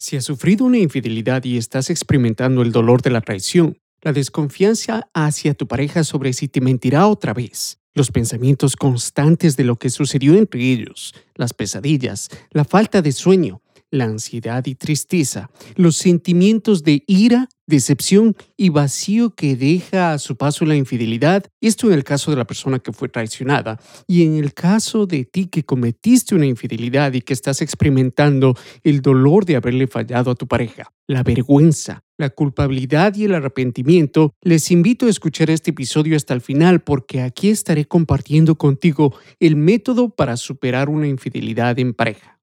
Si has sufrido una infidelidad y estás experimentando el dolor de la traición, la desconfianza hacia tu pareja sobre si te mentirá otra vez, los pensamientos constantes de lo que sucedió entre ellos, las pesadillas, la falta de sueño, la ansiedad y tristeza, los sentimientos de ira, decepción y vacío que deja a su paso la infidelidad, esto en el caso de la persona que fue traicionada, y en el caso de ti que cometiste una infidelidad y que estás experimentando el dolor de haberle fallado a tu pareja, la vergüenza, la culpabilidad y el arrepentimiento, les invito a escuchar este episodio hasta el final porque aquí estaré compartiendo contigo el método para superar una infidelidad en pareja.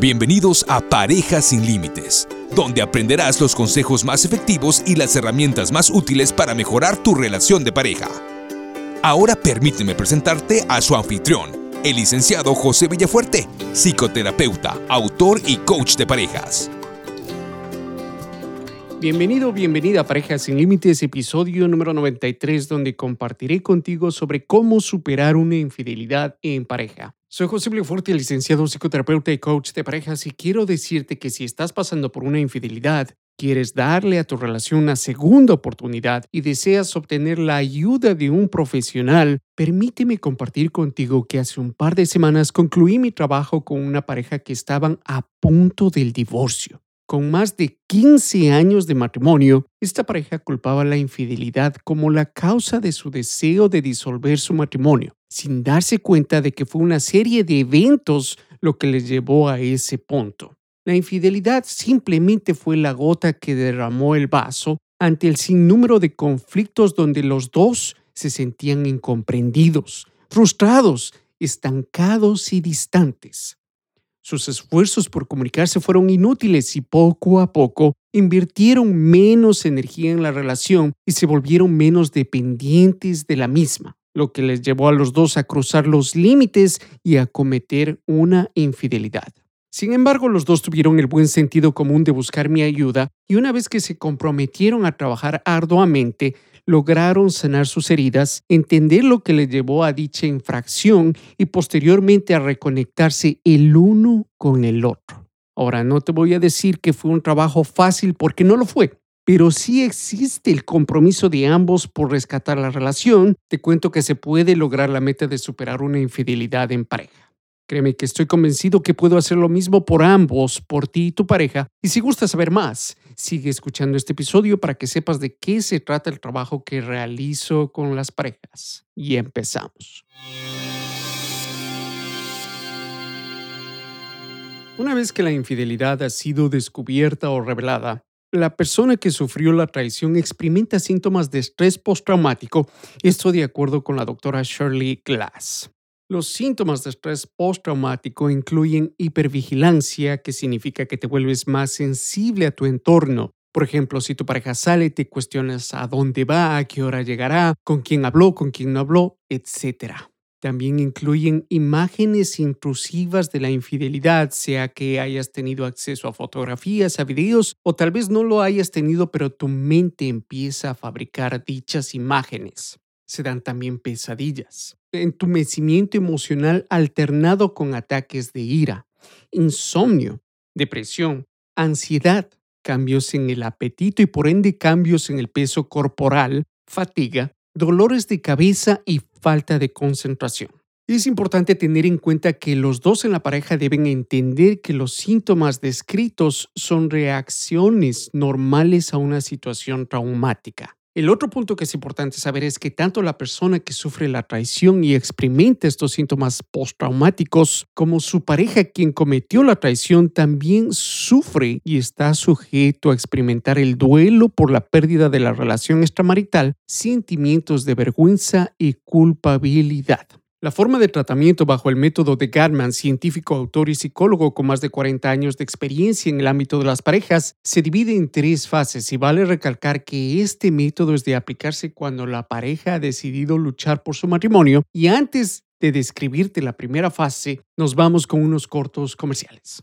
Bienvenidos a Parejas sin Límites, donde aprenderás los consejos más efectivos y las herramientas más útiles para mejorar tu relación de pareja. Ahora permíteme presentarte a su anfitrión, el licenciado José Villafuerte, psicoterapeuta, autor y coach de parejas. Bienvenido, bienvenida a Parejas sin Límites, episodio número 93, donde compartiré contigo sobre cómo superar una infidelidad en pareja. Soy José Fuerte, licenciado psicoterapeuta y coach de parejas y quiero decirte que si estás pasando por una infidelidad, quieres darle a tu relación una segunda oportunidad y deseas obtener la ayuda de un profesional, permíteme compartir contigo que hace un par de semanas concluí mi trabajo con una pareja que estaban a punto del divorcio. Con más de 15 años de matrimonio, esta pareja culpaba la infidelidad como la causa de su deseo de disolver su matrimonio, sin darse cuenta de que fue una serie de eventos lo que les llevó a ese punto. La infidelidad simplemente fue la gota que derramó el vaso ante el sinnúmero de conflictos donde los dos se sentían incomprendidos, frustrados, estancados y distantes. Sus esfuerzos por comunicarse fueron inútiles y poco a poco invirtieron menos energía en la relación y se volvieron menos dependientes de la misma, lo que les llevó a los dos a cruzar los límites y a cometer una infidelidad. Sin embargo, los dos tuvieron el buen sentido común de buscar mi ayuda y una vez que se comprometieron a trabajar arduamente, lograron sanar sus heridas, entender lo que les llevó a dicha infracción y posteriormente a reconectarse el uno con el otro. Ahora, no te voy a decir que fue un trabajo fácil porque no lo fue, pero sí existe el compromiso de ambos por rescatar la relación. Te cuento que se puede lograr la meta de superar una infidelidad en pareja. Créeme que estoy convencido que puedo hacer lo mismo por ambos, por ti y tu pareja. Y si gustas saber más, sigue escuchando este episodio para que sepas de qué se trata el trabajo que realizo con las parejas. Y empezamos. Una vez que la infidelidad ha sido descubierta o revelada, la persona que sufrió la traición experimenta síntomas de estrés postraumático, esto de acuerdo con la doctora Shirley Glass. Los síntomas de estrés postraumático incluyen hipervigilancia, que significa que te vuelves más sensible a tu entorno. Por ejemplo, si tu pareja sale, te cuestionas a dónde va, a qué hora llegará, con quién habló, con quién no habló, etc. También incluyen imágenes intrusivas de la infidelidad, sea que hayas tenido acceso a fotografías, a videos o tal vez no lo hayas tenido, pero tu mente empieza a fabricar dichas imágenes se dan también pesadillas, entumecimiento emocional alternado con ataques de ira, insomnio, depresión, ansiedad, cambios en el apetito y por ende cambios en el peso corporal, fatiga, dolores de cabeza y falta de concentración. Es importante tener en cuenta que los dos en la pareja deben entender que los síntomas descritos son reacciones normales a una situación traumática. El otro punto que es importante saber es que tanto la persona que sufre la traición y experimenta estos síntomas postraumáticos como su pareja quien cometió la traición también sufre y está sujeto a experimentar el duelo por la pérdida de la relación extramarital, sentimientos de vergüenza y culpabilidad. La forma de tratamiento bajo el método de Gatman, científico, autor y psicólogo con más de 40 años de experiencia en el ámbito de las parejas, se divide en tres fases y vale recalcar que este método es de aplicarse cuando la pareja ha decidido luchar por su matrimonio y antes de describirte la primera fase, nos vamos con unos cortos comerciales.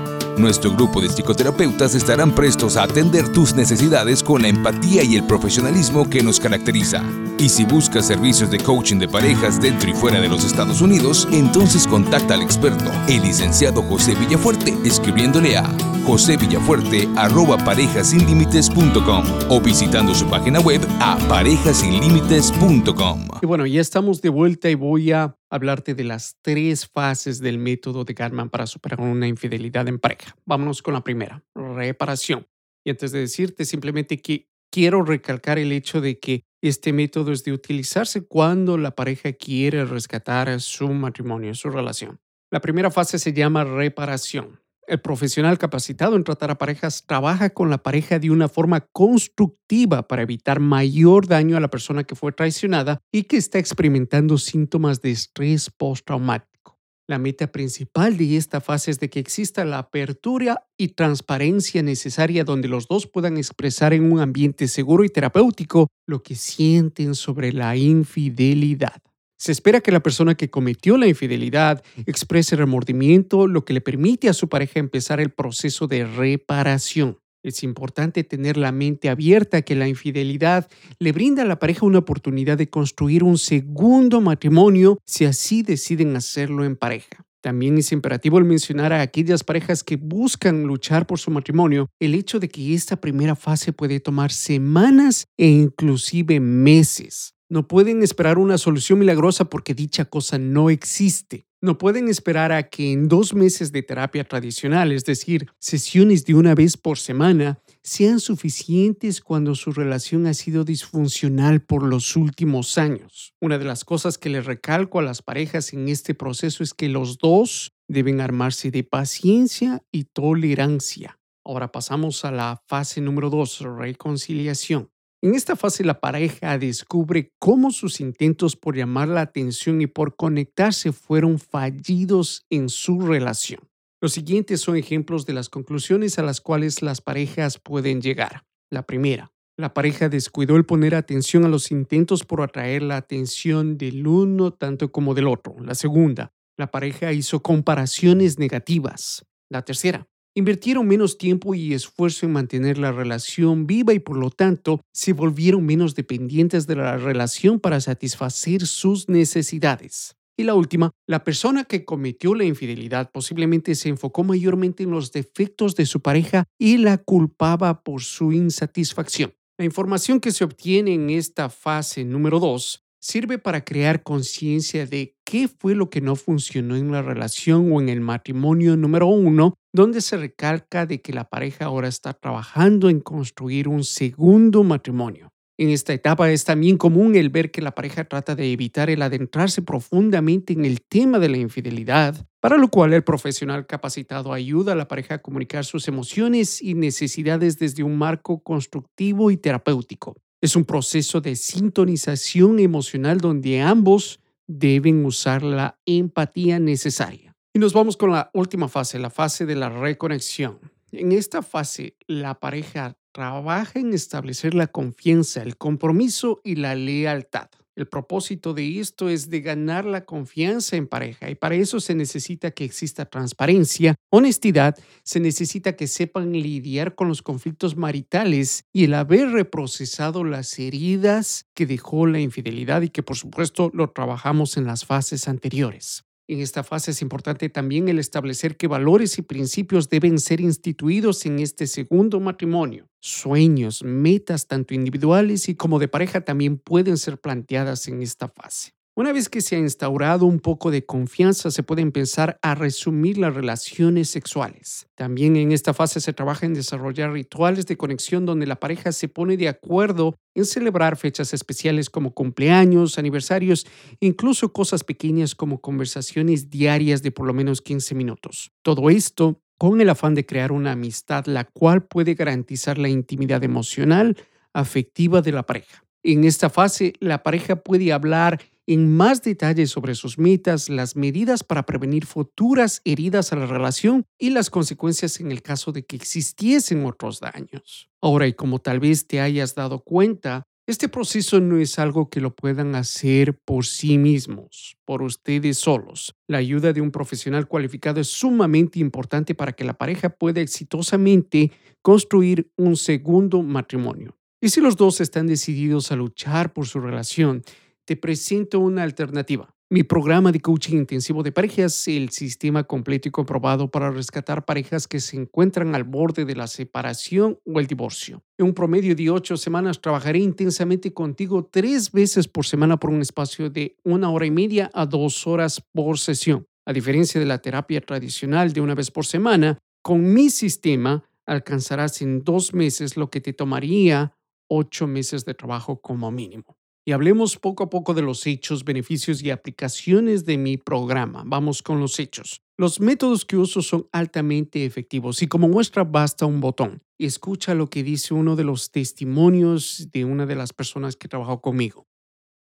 Nuestro grupo de psicoterapeutas estarán prestos a atender tus necesidades con la empatía y el profesionalismo que nos caracteriza. Y si buscas servicios de coaching de parejas dentro y fuera de los Estados Unidos, entonces contacta al experto, el licenciado José Villafuerte, escribiéndole a josevillafuerte@parejasinlimites.com o visitando su página web a parejasinlimites.com. Y bueno, ya estamos de vuelta y voy a hablarte de las tres fases del método de Gatman para superar una infidelidad en pareja. Vámonos con la primera, reparación. Y antes de decirte simplemente que quiero recalcar el hecho de que este método es de utilizarse cuando la pareja quiere rescatar su matrimonio, su relación. La primera fase se llama reparación. El profesional capacitado en tratar a parejas trabaja con la pareja de una forma constructiva para evitar mayor daño a la persona que fue traicionada y que está experimentando síntomas de estrés postraumático. La meta principal de esta fase es de que exista la apertura y transparencia necesaria donde los dos puedan expresar en un ambiente seguro y terapéutico lo que sienten sobre la infidelidad. Se espera que la persona que cometió la infidelidad exprese remordimiento, lo que le permite a su pareja empezar el proceso de reparación. Es importante tener la mente abierta que la infidelidad le brinda a la pareja una oportunidad de construir un segundo matrimonio si así deciden hacerlo en pareja. También es imperativo el mencionar a aquellas parejas que buscan luchar por su matrimonio el hecho de que esta primera fase puede tomar semanas e inclusive meses. No pueden esperar una solución milagrosa porque dicha cosa no existe. No pueden esperar a que en dos meses de terapia tradicional, es decir, sesiones de una vez por semana, sean suficientes cuando su relación ha sido disfuncional por los últimos años. Una de las cosas que le recalco a las parejas en este proceso es que los dos deben armarse de paciencia y tolerancia. Ahora pasamos a la fase número dos, reconciliación. En esta fase la pareja descubre cómo sus intentos por llamar la atención y por conectarse fueron fallidos en su relación. Los siguientes son ejemplos de las conclusiones a las cuales las parejas pueden llegar. La primera, la pareja descuidó el poner atención a los intentos por atraer la atención del uno tanto como del otro. La segunda, la pareja hizo comparaciones negativas. La tercera, Invirtieron menos tiempo y esfuerzo en mantener la relación viva y por lo tanto se volvieron menos dependientes de la relación para satisfacer sus necesidades. Y la última, la persona que cometió la infidelidad posiblemente se enfocó mayormente en los defectos de su pareja y la culpaba por su insatisfacción. La información que se obtiene en esta fase número 2 sirve para crear conciencia de qué fue lo que no funcionó en la relación o en el matrimonio número uno, donde se recalca de que la pareja ahora está trabajando en construir un segundo matrimonio. En esta etapa es también común el ver que la pareja trata de evitar el adentrarse profundamente en el tema de la infidelidad, para lo cual el profesional capacitado ayuda a la pareja a comunicar sus emociones y necesidades desde un marco constructivo y terapéutico. Es un proceso de sintonización emocional donde ambos deben usar la empatía necesaria. Y nos vamos con la última fase, la fase de la reconexión. En esta fase, la pareja trabaja en establecer la confianza, el compromiso y la lealtad. El propósito de esto es de ganar la confianza en pareja y para eso se necesita que exista transparencia, honestidad, se necesita que sepan lidiar con los conflictos maritales y el haber reprocesado las heridas que dejó la infidelidad y que por supuesto lo trabajamos en las fases anteriores. En esta fase es importante también el establecer qué valores y principios deben ser instituidos en este segundo matrimonio. Sueños, metas tanto individuales y como de pareja también pueden ser planteadas en esta fase. Una vez que se ha instaurado un poco de confianza, se puede empezar a resumir las relaciones sexuales. También en esta fase se trabaja en desarrollar rituales de conexión donde la pareja se pone de acuerdo en celebrar fechas especiales como cumpleaños, aniversarios, incluso cosas pequeñas como conversaciones diarias de por lo menos 15 minutos. Todo esto con el afán de crear una amistad la cual puede garantizar la intimidad emocional, afectiva de la pareja. En esta fase, la pareja puede hablar en más detalle sobre sus metas, las medidas para prevenir futuras heridas a la relación y las consecuencias en el caso de que existiesen otros daños. Ahora, y como tal vez te hayas dado cuenta, este proceso no es algo que lo puedan hacer por sí mismos, por ustedes solos. La ayuda de un profesional cualificado es sumamente importante para que la pareja pueda exitosamente construir un segundo matrimonio. Y si los dos están decididos a luchar por su relación, te presento una alternativa. Mi programa de coaching intensivo de parejas, el sistema completo y comprobado para rescatar parejas que se encuentran al borde de la separación o el divorcio. En un promedio de ocho semanas trabajaré intensamente contigo tres veces por semana por un espacio de una hora y media a dos horas por sesión. A diferencia de la terapia tradicional de una vez por semana, con mi sistema alcanzarás en dos meses lo que te tomaría ocho meses de trabajo como mínimo y hablemos poco a poco de los hechos, beneficios y aplicaciones de mi programa. Vamos con los hechos. Los métodos que uso son altamente efectivos y como muestra basta un botón. Escucha lo que dice uno de los testimonios de una de las personas que trabajó conmigo.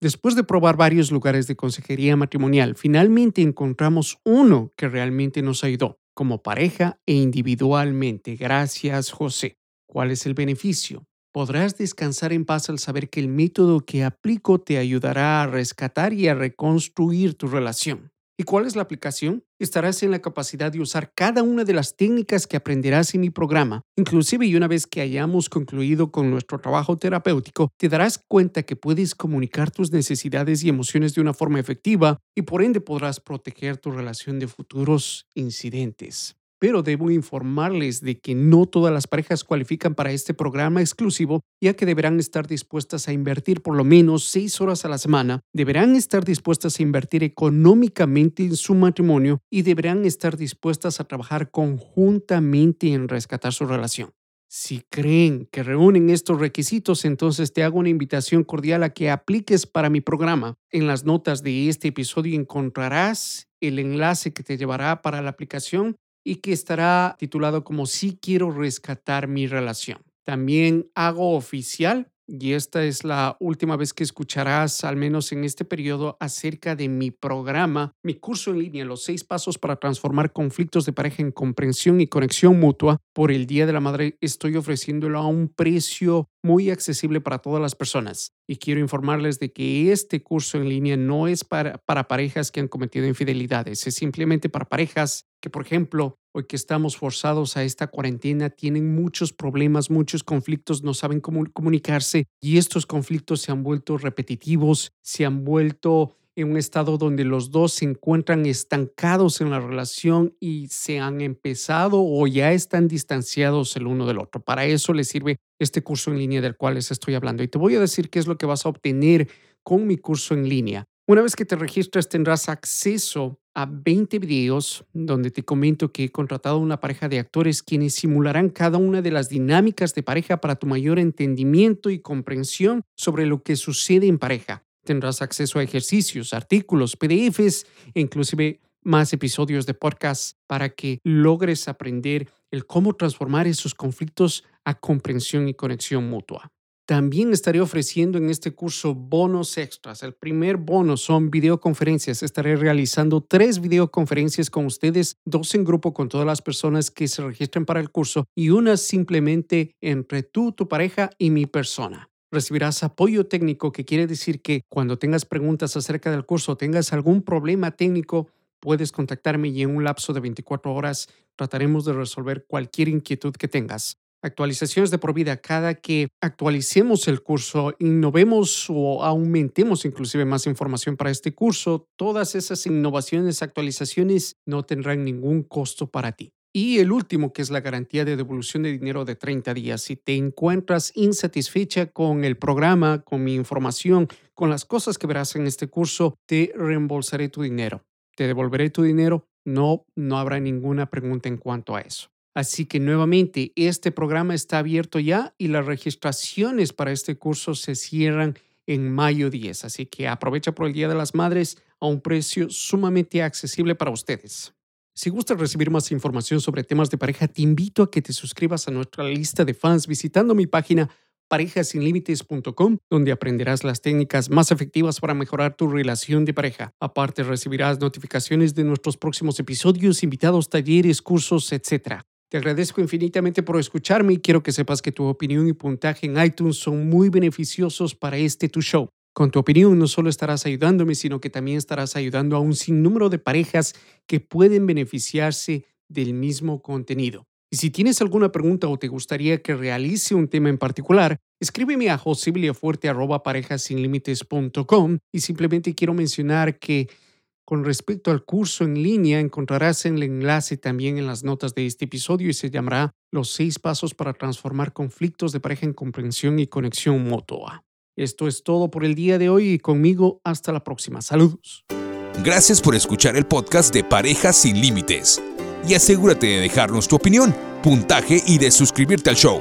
Después de probar varios lugares de consejería matrimonial, finalmente encontramos uno que realmente nos ayudó, como pareja e individualmente. Gracias, José. ¿Cuál es el beneficio? Podrás descansar en paz al saber que el método que aplico te ayudará a rescatar y a reconstruir tu relación. ¿Y cuál es la aplicación? Estarás en la capacidad de usar cada una de las técnicas que aprenderás en mi programa. Inclusive y una vez que hayamos concluido con nuestro trabajo terapéutico, te darás cuenta que puedes comunicar tus necesidades y emociones de una forma efectiva y por ende podrás proteger tu relación de futuros incidentes pero debo informarles de que no todas las parejas cualifican para este programa exclusivo, ya que deberán estar dispuestas a invertir por lo menos seis horas a la semana, deberán estar dispuestas a invertir económicamente en su matrimonio y deberán estar dispuestas a trabajar conjuntamente en rescatar su relación. Si creen que reúnen estos requisitos, entonces te hago una invitación cordial a que apliques para mi programa. En las notas de este episodio encontrarás el enlace que te llevará para la aplicación y que estará titulado como Si quiero rescatar mi relación. También hago oficial y esta es la última vez que escucharás, al menos en este periodo, acerca de mi programa, mi curso en línea, los seis pasos para transformar conflictos de pareja en comprensión y conexión mutua. Por el Día de la Madre estoy ofreciéndolo a un precio muy accesible para todas las personas. Y quiero informarles de que este curso en línea no es para, para parejas que han cometido infidelidades, es simplemente para parejas que, por ejemplo, hoy que estamos forzados a esta cuarentena, tienen muchos problemas, muchos conflictos, no saben cómo comunicarse y estos conflictos se han vuelto repetitivos, se han vuelto en un estado donde los dos se encuentran estancados en la relación y se han empezado o ya están distanciados el uno del otro. Para eso les sirve este curso en línea del cual les estoy hablando. Y te voy a decir qué es lo que vas a obtener con mi curso en línea. Una vez que te registras tendrás acceso a 20 videos donde te comento que he contratado una pareja de actores quienes simularán cada una de las dinámicas de pareja para tu mayor entendimiento y comprensión sobre lo que sucede en pareja. Tendrás acceso a ejercicios, artículos, PDFs e inclusive más episodios de podcast para que logres aprender el cómo transformar esos conflictos a comprensión y conexión mutua. También estaré ofreciendo en este curso bonos extras. El primer bono son videoconferencias. Estaré realizando tres videoconferencias con ustedes, dos en grupo con todas las personas que se registren para el curso y una simplemente entre tú, tu pareja y mi persona. Recibirás apoyo técnico, que quiere decir que cuando tengas preguntas acerca del curso, tengas algún problema técnico, puedes contactarme y en un lapso de 24 horas trataremos de resolver cualquier inquietud que tengas actualizaciones de por vida. Cada que actualicemos el curso, innovemos o aumentemos inclusive más información para este curso, todas esas innovaciones, actualizaciones no tendrán ningún costo para ti. Y el último, que es la garantía de devolución de dinero de 30 días. Si te encuentras insatisfecha con el programa, con mi información, con las cosas que verás en este curso, te reembolsaré tu dinero. Te devolveré tu dinero. No, no habrá ninguna pregunta en cuanto a eso. Así que nuevamente, este programa está abierto ya y las registraciones para este curso se cierran en mayo 10. Así que aprovecha por el Día de las Madres a un precio sumamente accesible para ustedes. Si gustas recibir más información sobre temas de pareja, te invito a que te suscribas a nuestra lista de fans visitando mi página parejasinlímites.com, donde aprenderás las técnicas más efectivas para mejorar tu relación de pareja. Aparte, recibirás notificaciones de nuestros próximos episodios, invitados, talleres, cursos, etc. Te agradezco infinitamente por escucharme y quiero que sepas que tu opinión y puntaje en iTunes son muy beneficiosos para este tu show. Con tu opinión no solo estarás ayudándome, sino que también estarás ayudando a un sinnúmero de parejas que pueden beneficiarse del mismo contenido. Y si tienes alguna pregunta o te gustaría que realice un tema en particular, escríbeme a josebiliafuerte.parejasinlimites.com y simplemente quiero mencionar que con respecto al curso en línea encontrarás el enlace también en las notas de este episodio y se llamará Los seis pasos para transformar conflictos de pareja en comprensión y conexión mutua. Esto es todo por el día de hoy y conmigo hasta la próxima. Saludos. Gracias por escuchar el podcast de Parejas sin Límites y asegúrate de dejarnos tu opinión, puntaje y de suscribirte al show.